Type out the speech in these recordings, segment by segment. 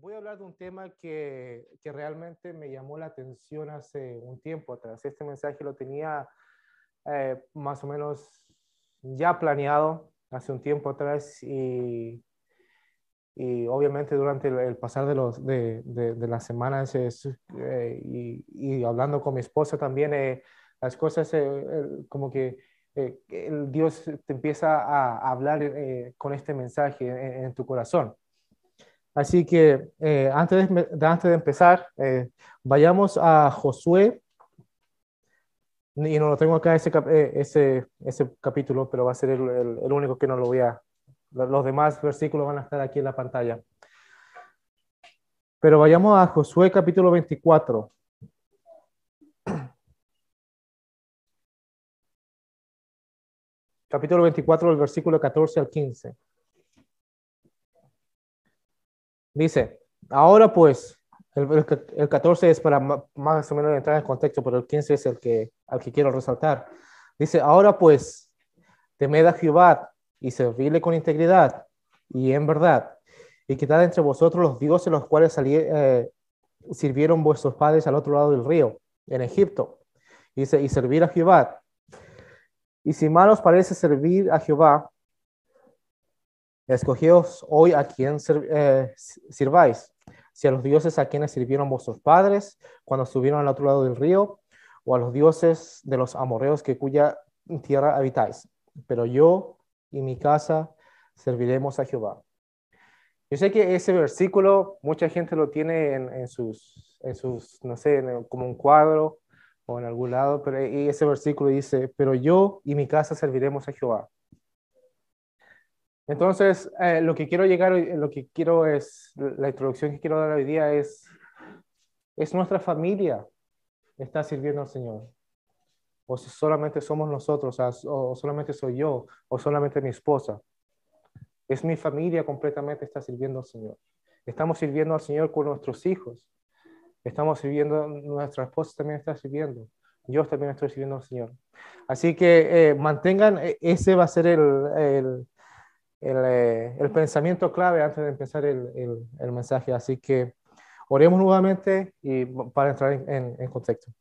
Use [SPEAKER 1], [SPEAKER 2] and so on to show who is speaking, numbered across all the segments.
[SPEAKER 1] voy a hablar de un tema que, que, realmente me llamó la atención hace un tiempo atrás. Este mensaje lo tenía eh, más o menos ya planeado hace un tiempo atrás y, y obviamente durante el, pasar de, los, de, de, las semanas eh, y, y, hablando con mi esposa también, eh, las cosas como que el Dios te empieza a, hablar con este mensaje en tu corazón. Así que eh, antes, de, antes de empezar, eh, vayamos a Josué. Y no lo tengo acá ese, eh, ese, ese capítulo, pero va a ser el, el, único que no lo voy a... Los demás versículos van a estar aquí en la pantalla. Pero vayamos a Josué capítulo 24. Capítulo 24, el versículo 14 al 15. Dice, ahora pues, el, el, 14 es para más o menos entrar en contexto, pero el 15 es el que, al que quiero resaltar. Dice, ahora pues, temed a Jehová y servirle con integridad y en verdad, y quitad entre vosotros los dioses los cuales eh, sirvieron vuestros padres al otro lado del río, en Egipto. Dice, y servir a Jehová. Y si mal os parece servir a Jehová, Escogíos hoy a quien eh, sirváis, si a los dioses a quienes sirvieron vuestros padres cuando estuvieron al otro lado del río, o a los dioses de los amorreos que cuya tierra habitáis. Pero yo y mi casa serviremos a Jehová. Yo sé que ese versículo mucha gente lo tiene en, sus, en sus, no sé, como un cuadro o en algún lado, pero ese versículo dice, pero yo y mi casa serviremos a Jehová. Entonces, eh, lo que quiero llegar, lo que quiero es, la introducción que quiero dar hoy día es, es nuestra familia está sirviendo al Señor. O si solamente somos nosotros, o solamente soy yo, o solamente mi esposa. Es mi familia completamente está sirviendo al Señor. Estamos sirviendo al Señor con nuestros hijos. Estamos sirviendo, nuestra esposa también está sirviendo. Yo también estoy sirviendo al Señor. Así que eh, mantengan, e, ese va a ser el, el eh, el, pensamiento clave antes de empezar el, el, mensaje. Así que oremos nuevamente y para entrar en, en, contexto.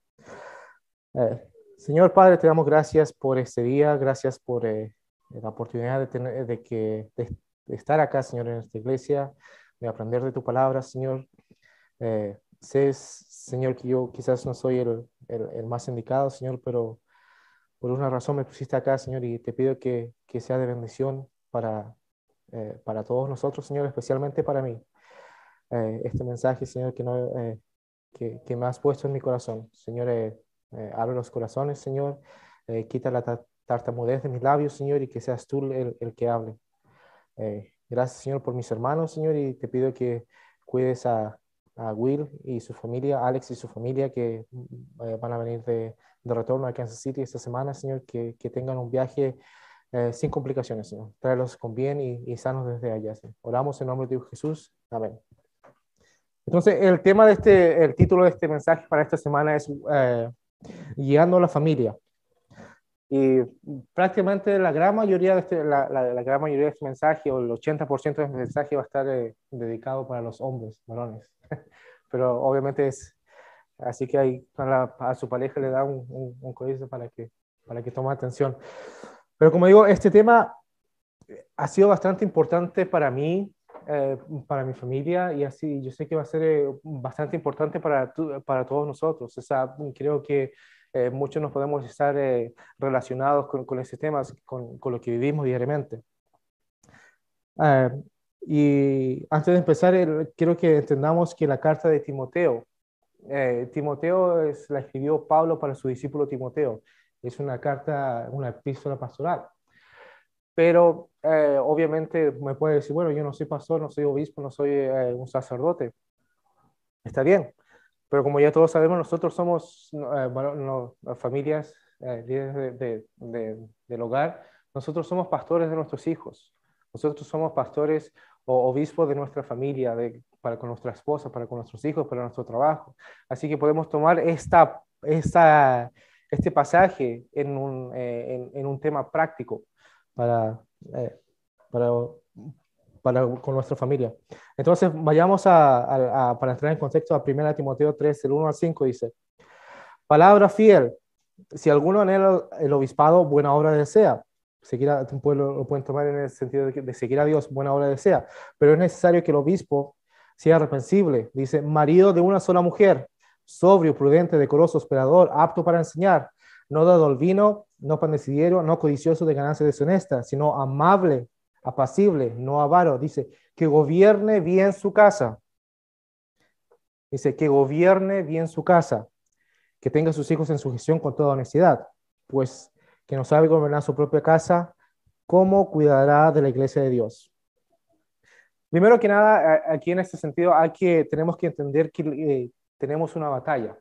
[SPEAKER 1] Eh, Señor Padre, te damos gracias por este día, gracias por eh, la oportunidad de, tener, de, que, de, estar acá, Señor, en esta iglesia, de aprender de tu palabra, Señor. sé, Señor, que yo quizás no soy el, el, más indicado, Señor, pero por una razón me pusiste acá, Señor, y te pido que, que sea de bendición para, eh, para todos nosotros, Señor, especialmente para mí. Eh, este mensaje, Señor, que, no, eh, que, que, me has puesto en mi corazón. Señor, abre los corazones, Señor, quita la tartamudez de mis labios, Señor, y que seas tú el, el que hable. gracias, Señor, por mis hermanos, Señor, y te pido que cuides a, a Will y su familia, Alex y su familia que van a venir de, de, retorno a Kansas City esta semana, Señor, que, que tengan un viaje eh, sin complicaciones, Señor. Con bien y, sanos desde allá, Oramos en nombre de Jesús. Amén. Entonces, el tema de este, el título de este mensaje para esta semana es eh, Guiando a la familia. Y prácticamente la gran mayoría de este, la, la, gran mayoría de este mensaje, o el 80% de este mensaje va a estar eh, dedicado para los hombres, varones. Pero obviamente es, así que ahí a, su pareja le da un, un, un para que, para que tome atención. Pero como digo, este tema ha sido bastante importante para mí, eh, para mi familia, y así yo sé que va a ser eh, bastante importante para, para todos nosotros. O sea, creo que eh, muchos nos podemos estar relacionados con, con ese tema, con, con, lo que vivimos diariamente. y antes de empezar, quiero que entendamos que la carta de Timoteo, Timoteo es, la escribió Pablo para su discípulo Timoteo es una carta, una epístola pastoral. Pero eh, obviamente me puede decir, bueno, yo no soy pastor, no soy obispo, no soy eh, un sacerdote. Está bien, pero como ya todos sabemos, nosotros somos eh, familias, líderes de, de, del hogar, nosotros somos pastores de nuestros hijos, nosotros somos pastores o obispos de nuestra familia, de, para con nuestra esposa, para con nuestros hijos, para nuestro trabajo. Así que podemos tomar esta, esta este pasaje en un, eh, en, un tema práctico para, eh, para, para, con nuestra familia. Entonces, vayamos a, para entrar en contexto a 1 Timoteo 3, el 1 al 5, dice, palabra fiel, si alguno anhela el obispado, buena obra desea. Seguir a, lo pueden tomar en el sentido de, de seguir a Dios, buena obra desea. Pero es necesario que el obispo sea arrepentible. Dice, marido de una sola mujer, sobrio, prudente, decoroso, esperador, apto para enseñar, no dado al vino, no pandecillero, no codicioso de ganancias deshonestas, sino amable, apacible, no avaro. Dice, que gobierne bien su casa. Dice, que gobierne bien su casa, que tenga sus hijos en sujeción con toda honestidad, pues que no sabe gobernar su propia casa, ¿cómo cuidará de la iglesia de Dios? Primero que nada, aquí en este sentido, hay que, tenemos que entender que eh, tenemos una batalla.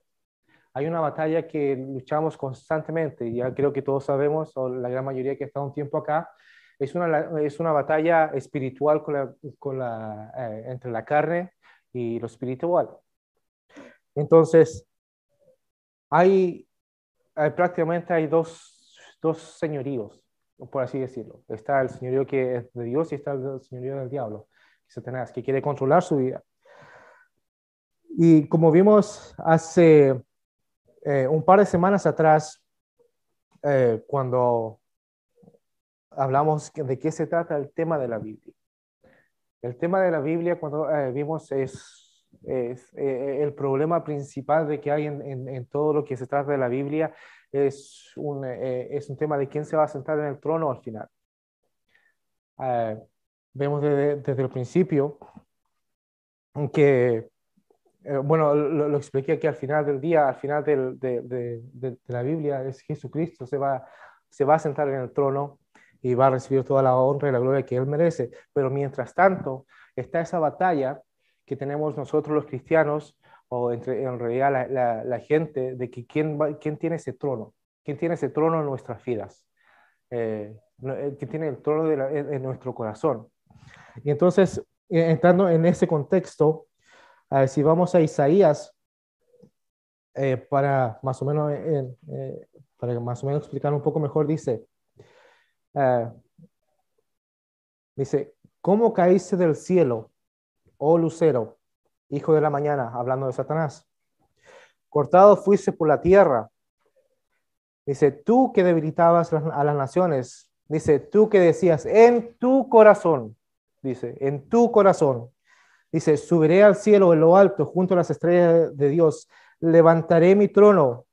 [SPEAKER 1] Hay una batalla que luchamos constantemente, ya creo que todos sabemos, o la gran mayoría que ha estado un tiempo acá, es una, es una batalla espiritual con la, con la, eh, entre la carne y lo espiritual. Entonces, hay, hay prácticamente hay dos, dos señoríos, por así decirlo. Está el señorío que es de Dios y está el señorío del diablo. Satanás, que quiere controlar su vida. Y como vimos hace eh, un par de semanas atrás, eh, cuando hablamos de qué se trata el tema de la Biblia. El tema de la Biblia, cuando eh, vimos, es, es el problema principal de que hay en, en, todo lo que se trata de la Biblia, es un, es un tema de quién se va a sentar en el trono al final vemos desde, el principio que, eh, bueno, lo, expliqué aquí al final del día, al final de, la Biblia, es Jesucristo, se va, se va a sentar en el trono y va a recibir toda la honra y la gloria que Él merece. Pero mientras tanto, está esa batalla que tenemos nosotros los cristianos, o entre, en realidad la, gente, de que quién, quién tiene ese trono, quién tiene ese trono en nuestras vidas, eh, eh quién tiene el trono de en nuestro corazón. Y entonces, eh, entrando en ese contexto, si vamos a Isaías, eh, para más o menos eh, para más o menos explicar un poco mejor, dice, dice, ¿cómo caíste del cielo, oh lucero, hijo de la mañana, hablando de Satanás? Cortado fuiste por la tierra. Dice, tú que debilitabas a las naciones, dice, tú que decías en tu corazón, dice, en tu corazón. Dice, subiré al cielo en lo alto, junto a las estrellas de Dios, levantaré mi trono.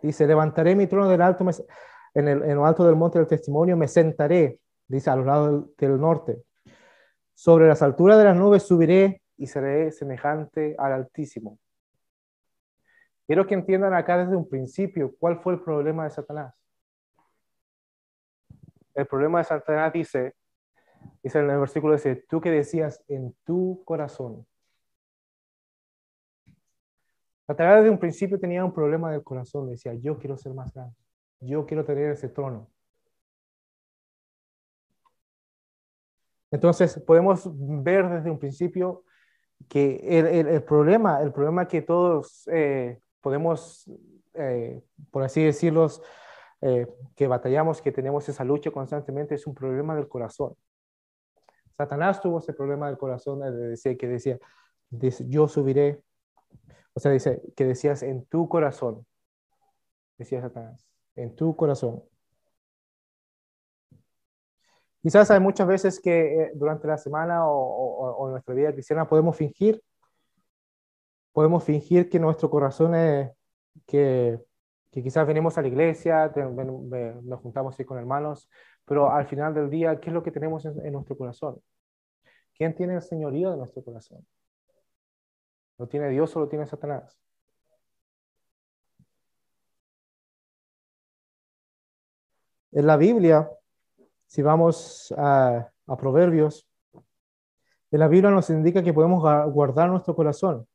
[SPEAKER 1] Dice, levantaré mi trono del alto, en, el, en lo alto del monte del testimonio, me sentaré, dice, a los lados del, norte. Sobre las alturas de las nubes subiré y seré semejante al Altísimo. Quiero que entiendan acá desde un principio cuál fue el problema de Satanás. El problema de Satanás dice, Dice en el versículo dice, tú que decías en tu corazón. Satanás desde un principio tenía un problema del corazón. Decía, yo quiero ser más grande. Yo quiero tener ese trono. Entonces podemos ver desde un principio que el, problema, el problema que todos eh, podemos, eh, por así decirlo, eh, que batallamos, que tenemos esa lucha constantemente, es un problema del corazón. Satanás tuvo ese problema del corazón de decir, que decía, yo subiré, o sea, dice, que decías en tu corazón, decía Satanás, en tu corazón. Quizás hay muchas veces que eh, durante la semana o, en nuestra vida cristiana podemos fingir, podemos fingir que nuestro corazón es, que, que quizás venimos a la iglesia, nos juntamos con hermanos, pero al final del día, ¿qué es lo que tenemos en, nuestro corazón? ¿Quién tiene el señorío de nuestro corazón? ¿Lo tiene Dios o lo tiene Satanás? En la Biblia, si vamos a, a, Proverbios, en la Biblia nos indica que podemos guardar nuestro corazón.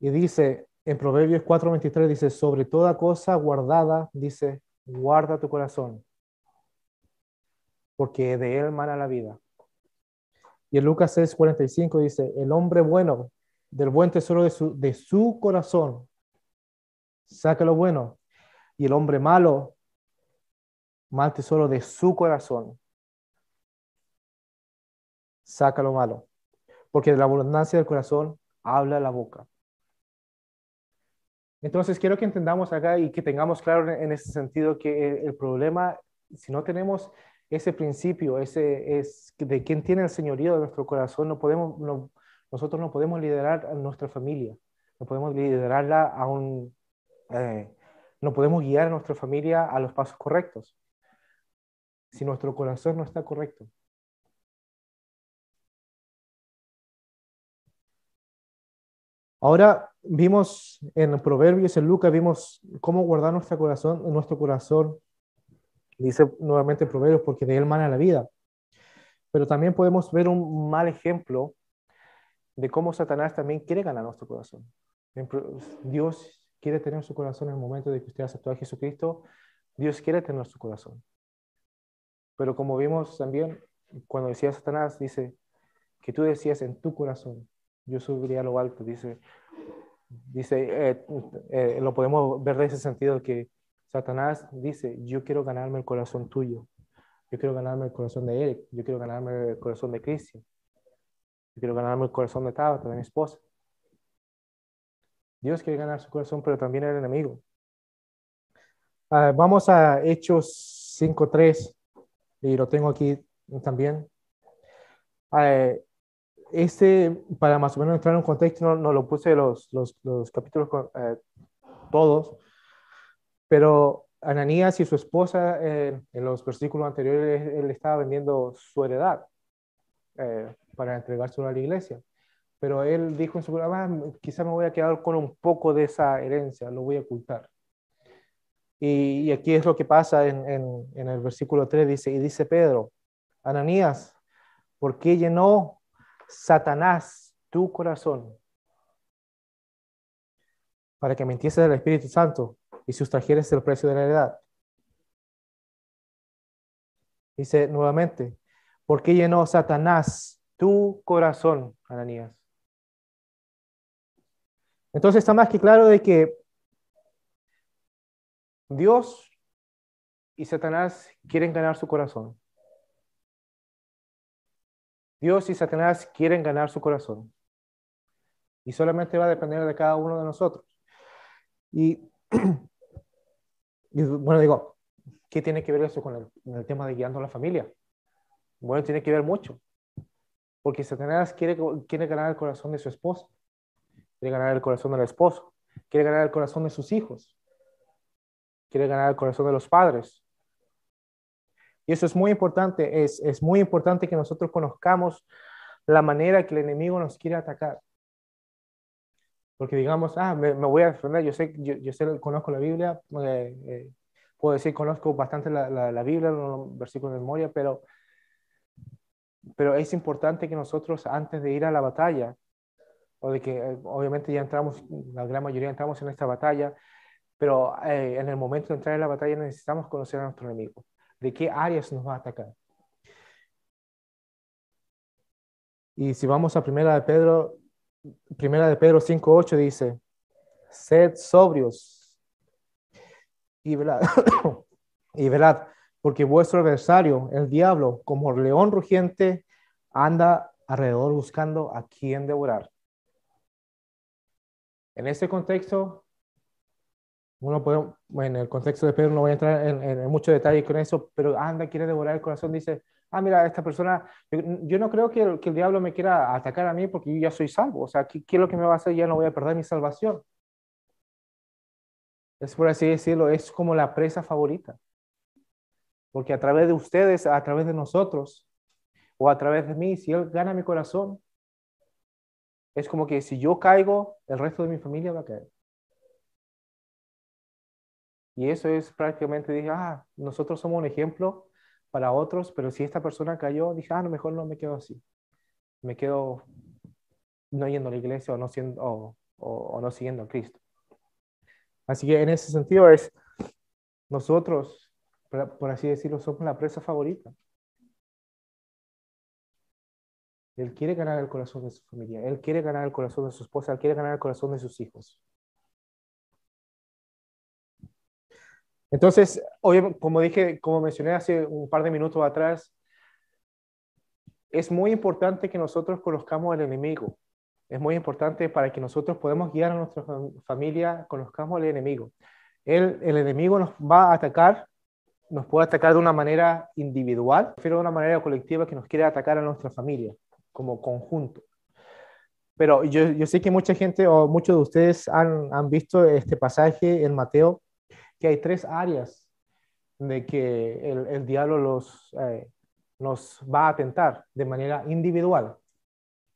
[SPEAKER 1] Y dice en Proverbios 4:23, dice, sobre toda cosa guardada, dice, guarda tu corazón, porque de él mana la vida. Y en Lucas 6:45 dice, el hombre bueno del buen tesoro de su, de su corazón saca lo bueno, y el hombre malo, mal tesoro de su corazón saca lo malo, porque de la abundancia del corazón habla la boca. Entonces, quiero que entendamos acá y que tengamos claro en ese sentido que el, problema, si no tenemos ese principio, ese es de quién tiene el señorío de nuestro corazón, no podemos, nosotros no podemos liderar a nuestra familia, no podemos liderarla a un, eh, no podemos guiar a nuestra familia a los pasos correctos si nuestro corazón no está correcto. Ahora vimos en Proverbios, en Lucas, vimos cómo guardar nuestro corazón, nuestro corazón, dice nuevamente Proverbios, porque de él mana la vida. Pero también podemos ver un mal ejemplo de cómo Satanás también quiere ganar nuestro corazón. Dios quiere tener su corazón en el momento de que usted aceptó a Jesucristo. Dios quiere tener su corazón. Pero como vimos también, cuando decía Satanás, dice que tú decías en tu corazón, yo subiría a lo alto, dice, dice eh, eh, lo podemos ver de ese sentido que Satanás dice, yo quiero ganarme el corazón tuyo, yo quiero ganarme el corazón de Eric, yo quiero ganarme el corazón de Cristian, yo quiero ganarme el corazón de Tabata, de mi esposa. Dios quiere ganar su corazón, pero también el enemigo. Ah, vamos a Hechos 5.3 y lo tengo aquí también. Eh, este, para más o menos entrar en contexto, no, lo puse los, los, los capítulos eh, todos, pero Ananías y su esposa, eh, en los versículos anteriores, él estaba vendiendo su heredad para entregárselo a la iglesia. Pero él dijo en su programa, ah, quizá me voy a quedar con un poco de esa herencia, lo voy a ocultar. Y, aquí es lo que pasa en, en, el versículo 3, dice, y dice Pedro, Ananías, ¿por qué llenó Satanás tu corazón? Para que mentiese del Espíritu Santo y sustrajeres el precio de la heredad. Dice nuevamente, ¿por qué llenó Satanás tu corazón, Ananías? Entonces está más que claro de que Dios y Satanás quieren ganar su corazón. Dios y Satanás quieren ganar su corazón. Y solamente va a depender de cada uno de nosotros. Y, bueno, digo, ¿qué tiene que ver eso con el, tema de guiando a la familia? Bueno, tiene que ver mucho. Porque Satanás quiere, quiere ganar el corazón de su esposa, quiere ganar el corazón del esposo, quiere ganar el corazón de sus hijos quiere ganar el corazón de los padres. Y eso es muy importante, es, es muy importante que nosotros conozcamos la manera que el enemigo nos quiere atacar. Porque digamos, ah, me, voy a defender, yo sé, yo, yo sé, conozco la Biblia, eh, eh, puedo decir, conozco bastante la, la, la Biblia, los versículos de memoria, pero, pero es importante que nosotros antes de ir a la batalla, o de que eh, obviamente ya entramos, la gran mayoría entramos en esta batalla, pero eh, en el momento de entrar en la batalla necesitamos conocer a nuestro enemigo, de qué áreas nos va a atacar. Y si vamos a primera de Pedro, primera de Pedro 5.8 dice, sed sobrios y velad, y porque vuestro adversario, el diablo, como león rugiente, anda alrededor buscando a quien devorar. En este contexto, uno puede, en el contexto de Pedro no voy a entrar en, mucho detalle con eso, pero anda, quiere devorar el corazón, dice, ah, mira, esta persona, yo, no creo que el, que el, diablo me quiera atacar a mí porque yo ya soy salvo, o sea, ¿qué, ¿qué, es lo que me va a hacer? Ya no voy a perder mi salvación. Es por así decirlo, es como la presa favorita. Porque a través de ustedes, a través de nosotros, o a través de mí, si Él gana mi corazón, es como que si yo caigo, el resto de mi familia va a caer. Y eso es prácticamente, dije, ah, nosotros somos un ejemplo para otros, pero si esta persona cayó, dije, ah, no, mejor no me quedo así. Me quedo no yendo a la iglesia o no, siendo, o, no siguiendo a Cristo. Así que en ese sentido es, nosotros, por así decirlo, somos la presa favorita. Él quiere ganar el corazón de su familia, él quiere ganar el corazón de su esposa, él quiere ganar el corazón de sus hijos. Entonces, hoy, como dije, como mencioné hace un par de minutos atrás, es muy importante que nosotros conozcamos al enemigo. Es muy importante para que nosotros podamos guiar a nuestra familia, conozcamos al enemigo. El, enemigo nos va a atacar, nos puede atacar de una manera individual, pero de una manera colectiva que nos quiere atacar a nuestra familia como conjunto. Pero yo, yo sé que mucha gente o muchos de ustedes han, han visto este pasaje en Mateo, que hay tres áreas de que el, el diablo los, eh, nos va a atentar de manera individual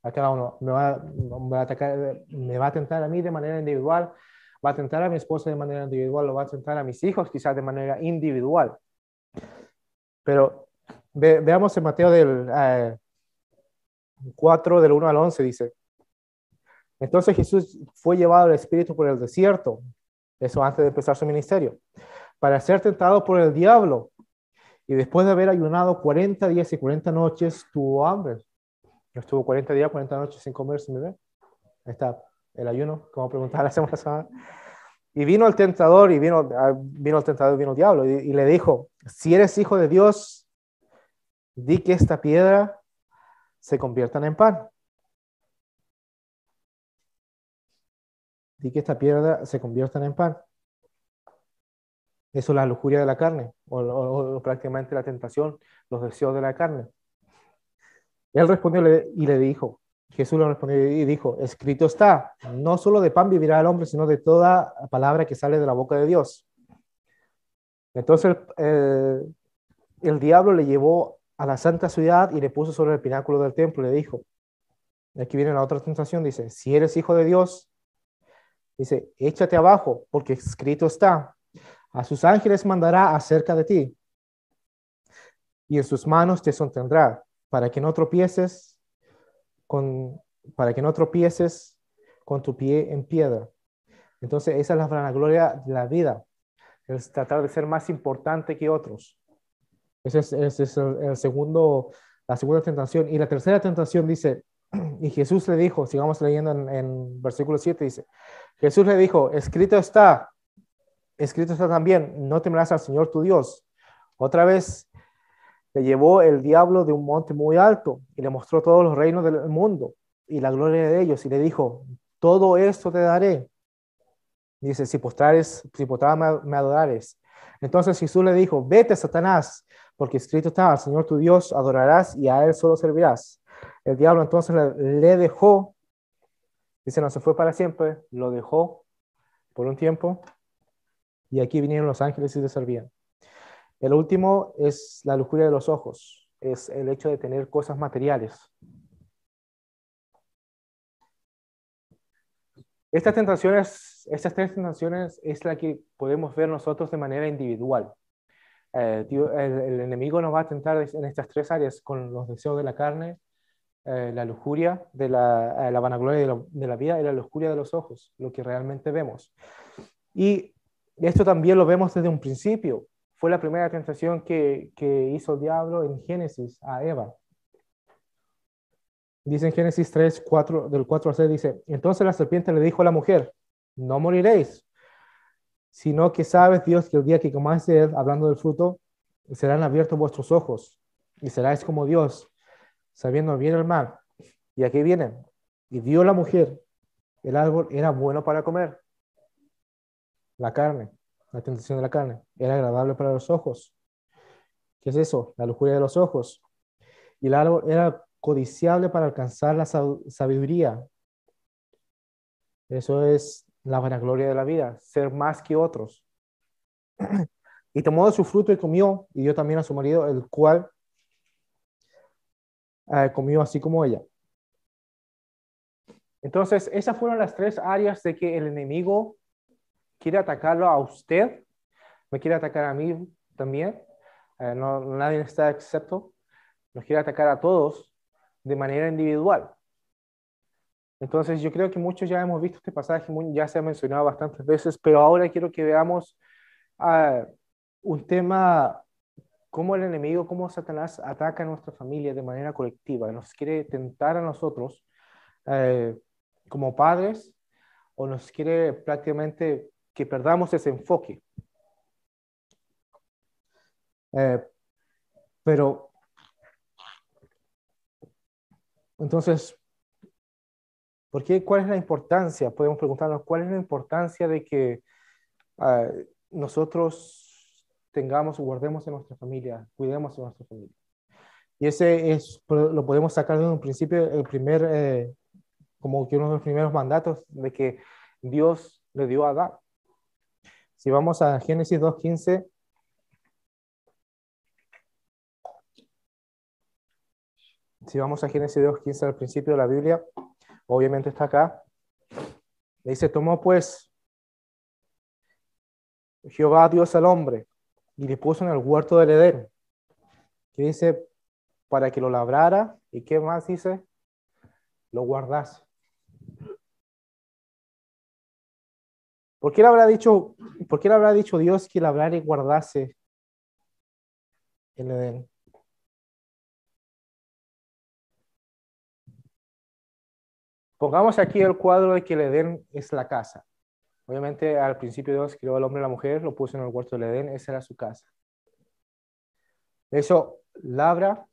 [SPEAKER 1] a cada uno. Me va, me va, a atacar, me va a atentar a mí de manera individual, va a atentar a mi esposa de manera individual, lo va a atentar a mis hijos quizás de manera individual. Pero veamos en Mateo del 4, eh, del 1 al 11, dice. Entonces Jesús fue llevado al Espíritu por el desierto, eso antes de empezar su ministerio, para ser tentado por el diablo. Y después de haber ayunado 40 días y 40 noches, tuvo hambre. Estuvo 40 días, 40 noches sin comer, sin beber. Ahí está el ayuno, como preguntaba la semana pasada. Y vino el tentador, y vino, ah, vino el tentador, vino el diablo, y, y le dijo, si eres hijo de Dios, di que esta piedra se convierta en pan. Di que esta piedra se convierta en pan. Eso es la lujuria de la carne, o, prácticamente la tentación, los deseos de la carne. Él respondió y le dijo, Jesús le respondió y dijo, escrito está, no solo de pan vivirá el hombre, sino de toda palabra que sale de la boca de Dios. Entonces el, el diablo le llevó a la santa ciudad y le puso sobre el pináculo del templo y le dijo, aquí viene la otra tentación, dice, si eres hijo de Dios, dice, échate abajo, porque escrito está, a sus ángeles mandará acerca de ti, y en sus manos te sostendrá, para que no tropieces con, para que no tropieces con tu pie en piedra. Entonces, esa es la vanagloria de la vida, es tratar de ser más importante que otros. Ese es, el, segundo, la segunda tentación. Y la tercera tentación dice, y Jesús le dijo, sigamos leyendo en, en versículo 7, dice, Jesús le dijo, escrito está, escrito está también, no temerás al Señor tu Dios. Otra vez le llevó el diablo de un monte muy alto y le mostró todos los reinos del mundo y la gloria de ellos y le dijo, todo esto te daré. Dice, si postrares, si postrares me adorares. Entonces Jesús le dijo, vete Satanás, porque escrito está, al Señor tu Dios adorarás y a él solo servirás. El diablo entonces le dejó, dice, no se fue para siempre, lo dejó por un tiempo y aquí vinieron los ángeles y le servían. El último es la lujuria de los ojos, es el hecho de tener cosas materiales. Estas tentaciones, estas tres tentaciones es la que podemos ver nosotros de manera individual. Eh, el, enemigo nos va a tentar en estas tres áreas con los deseos de la carne, eh, la lujuria de la, eh, vanagloria de, la vida y la lujuria de los ojos, lo que realmente vemos. Y esto también lo vemos desde un principio. Fue la primera tentación que, hizo el diablo en Génesis a Eva. Dice en Génesis 3, 4, del 4 al 6, dice, entonces la serpiente le dijo a la mujer, no moriréis, sino que sabes Dios que el día que comáis de hablando del fruto, serán abiertos vuestros ojos y seráis como Dios, sabiendo bien el mal. Y aquí viene, y dio la mujer, el árbol era bueno para comer, la carne, la tentación de la carne, era agradable para los ojos. ¿Qué es eso? La lujuria de los ojos. Y el árbol era codiciable para alcanzar la sabiduría. Eso es la vanagloria de la vida, ser más que otros. Y tomó de su fruto y comió, y dio también a su marido, el cual eh, comió así como ella. Entonces, esas fueron las tres áreas de que el enemigo quiere atacarlo a usted, me quiere atacar a mí también, eh, no, nadie está excepto, nos quiere atacar a todos de manera individual. Entonces yo creo que muchos ya hemos visto este pasaje, ya se ha mencionado bastantes veces, pero ahora quiero que veamos uh, un tema, cómo el enemigo, cómo Satanás ataca a nuestra familia de manera colectiva, nos quiere tentar a nosotros uh, como padres o nos quiere prácticamente que perdamos ese enfoque. Eh, pero Entonces, ¿por qué? ¿Cuál es la importancia? Podemos preguntarnos, ¿cuál es la importancia de que ah, nosotros tengamos, guardemos en nuestra familia, cuidemos de nuestra familia? Y ese es, lo podemos sacar de un principio, el primer, eh, como que uno de los primeros mandatos de que Dios le dio a Adán. Si vamos a Génesis 2.15, si vamos a Génesis 2.15 al principio de la Biblia, obviamente está acá, dice, tomó pues Jehová Dios al hombre y le puso en el huerto del Edén, que dice, para que lo labrara y qué más dice, lo guardase. ¿Por qué le habrá dicho, por qué le habrá dicho Dios que labrara y guardase el Edén? Pongamos aquí el cuadro de que el Edén es la casa. Obviamente al principio Dios creó al hombre y la mujer, lo puso en el huerto del Edén, esa era su casa. Eso labra,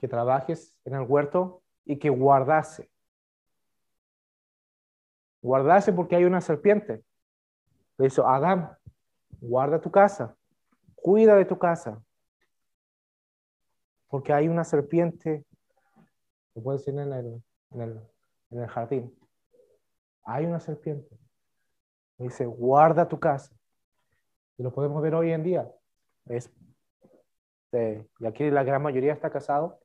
[SPEAKER 1] que trabajes en el huerto y que guardase. Guardase porque hay una serpiente. Le Adán, guarda tu casa, cuida de tu casa, porque hay una serpiente, lo puede decir en el, en el, en el jardín, hay una serpiente. Dice, guarda tu casa. Y lo podemos ver hoy en día. Es, y aquí la gran mayoría está casado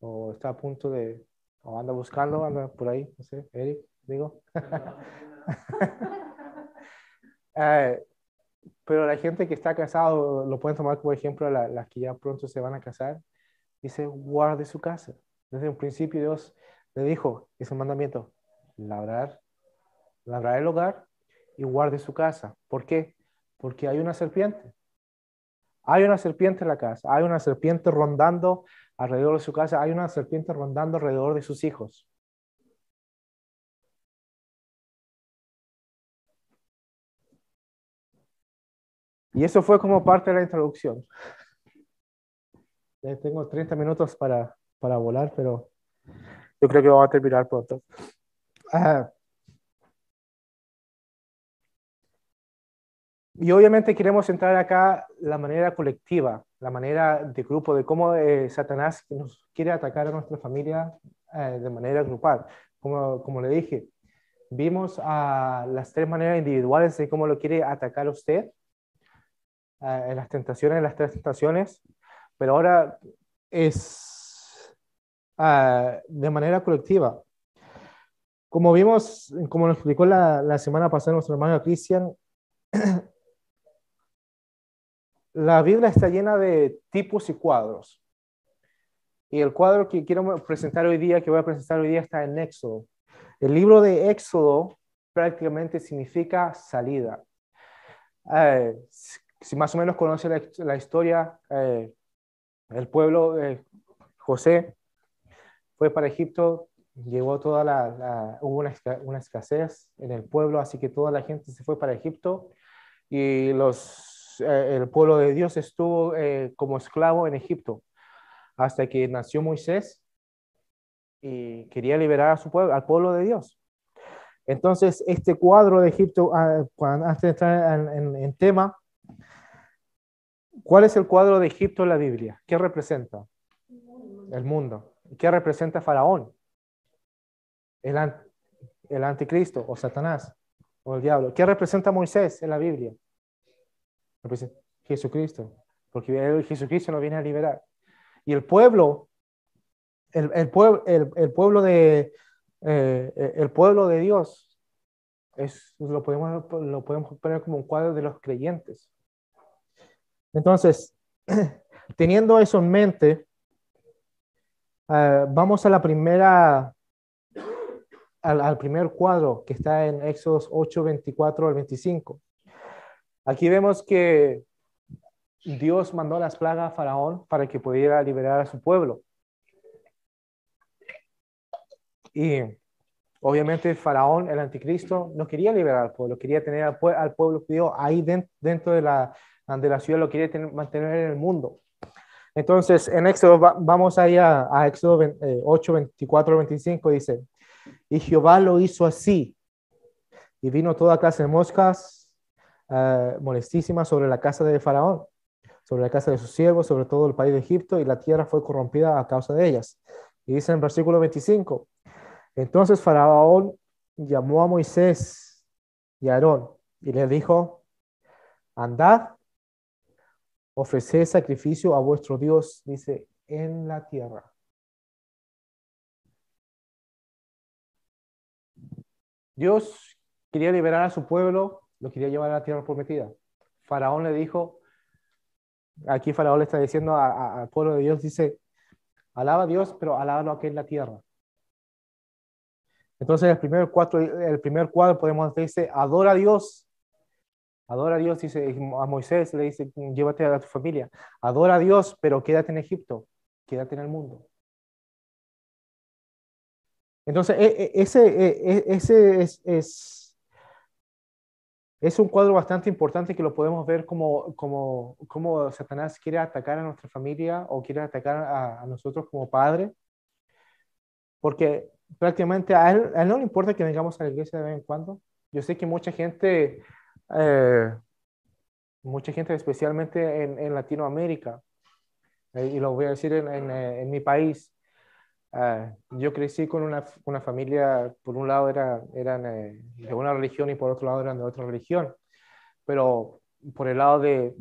[SPEAKER 1] o está a punto de, o anda buscando, anda por ahí, no sé, Eric, digo. Eh, pero la gente que está casado, lo pueden tomar como ejemplo, las que ya pronto se van a casar, dice, guarde su casa. Desde un principio Dios le dijo, ese mandamiento, labrar, labrar el hogar y guarde su casa. ¿Por qué? Porque hay una serpiente. Hay una serpiente en la casa, hay una serpiente rondando alrededor de su casa, hay una serpiente rondando alrededor de sus hijos. Y eso fue como parte de la introducción. Ya tengo 30 minutos para, para volar, pero yo creo que vamos a terminar pronto. Ah. Y obviamente queremos entrar acá la manera colectiva, la manera de grupo, de cómo eh, Satanás nos quiere atacar a nuestra familia eh, de manera grupal. Como, como le dije, vimos a las tres maneras individuales de cómo lo quiere atacar usted en las tentaciones, en las tres tentaciones, pero ahora es de manera colectiva. Como vimos, como nos explicó la, la semana pasada nuestro hermano Cristian, la Biblia está llena de tipos y cuadros. Y el cuadro que quiero presentar hoy día, que voy a presentar hoy día, está en Éxodo. El libro de Éxodo prácticamente significa salida. Eh, si más o menos conoce la, historia, eh, el pueblo, José fue para Egipto, llegó toda la, hubo una, escasez en el pueblo, así que toda la gente se fue para Egipto y los, eh, el pueblo de Dios estuvo como esclavo en Egipto hasta que nació Moisés y quería liberar a su pueblo, al pueblo de Dios. Entonces, este cuadro de Egipto, ah, antes de entrar en tema, ¿Cuál es el cuadro de Egipto en la Biblia? ¿Qué representa? El mundo. ¿Qué representa Faraón? El, el anticristo o Satanás o el diablo. ¿Qué representa Moisés en la Biblia? Jesucristo. Porque Jesucristo nos viene a liberar. Y el pueblo, el, el, el, pueblo de eh, el pueblo de Dios es, lo, podemos, lo podemos poner como un cuadro de los creyentes. Entonces, teniendo eso en mente, eh, vamos a la primera, al, primer cuadro que está en Éxodos 8, 24 al 25. Aquí vemos que Dios mandó las plagas a Faraón para que pudiera liberar a su pueblo. Y obviamente Faraón, el anticristo, no quería liberar al pueblo, quería tener al, pueblo judío ahí dentro de la, donde la ciudad lo quiere mantener en el mundo. Entonces, en Éxodo, vamos allá a Éxodo 8, 24, 25, dice, y Jehová lo hizo así, y vino toda clase de moscas uh, molestísimas sobre la casa de Faraón, sobre la casa de sus siervos, sobre todo el país de Egipto, y la tierra fue corrompida a causa de ellas. Y dice en versículo 25, entonces Faraón llamó a Moisés y a Aarón y le dijo, andad ofrecer sacrificio a vuestro Dios, dice, en la tierra. Dios quería liberar a su pueblo, lo quería llevar a la tierra prometida. Faraón le dijo, aquí Faraón le está diciendo al pueblo de Dios, dice, alaba a Dios, pero alábalo aquí en la tierra. Entonces el primer cuadro, el primer cuadro podemos decir, adora a Dios Adora a Dios, dice a Moisés, le dice, llévate a tu familia. Adora a Dios, pero quédate en Egipto, quédate en el mundo. Entonces, e, e, ese, e, ese es, es, es, un cuadro bastante importante que lo podemos ver como, como, como Satanás quiere atacar a nuestra familia o quiere atacar a, a nosotros como padre. Porque prácticamente a él, no le importa que vengamos a la iglesia de vez en cuando. Yo sé que mucha gente eh, mucha gente, especialmente en, Latinoamérica, eh, y lo voy a decir en, eh, en mi país, yo crecí con una, una, familia, por un lado era, eran de una religión y por otro lado eran de otra religión, pero por el lado de,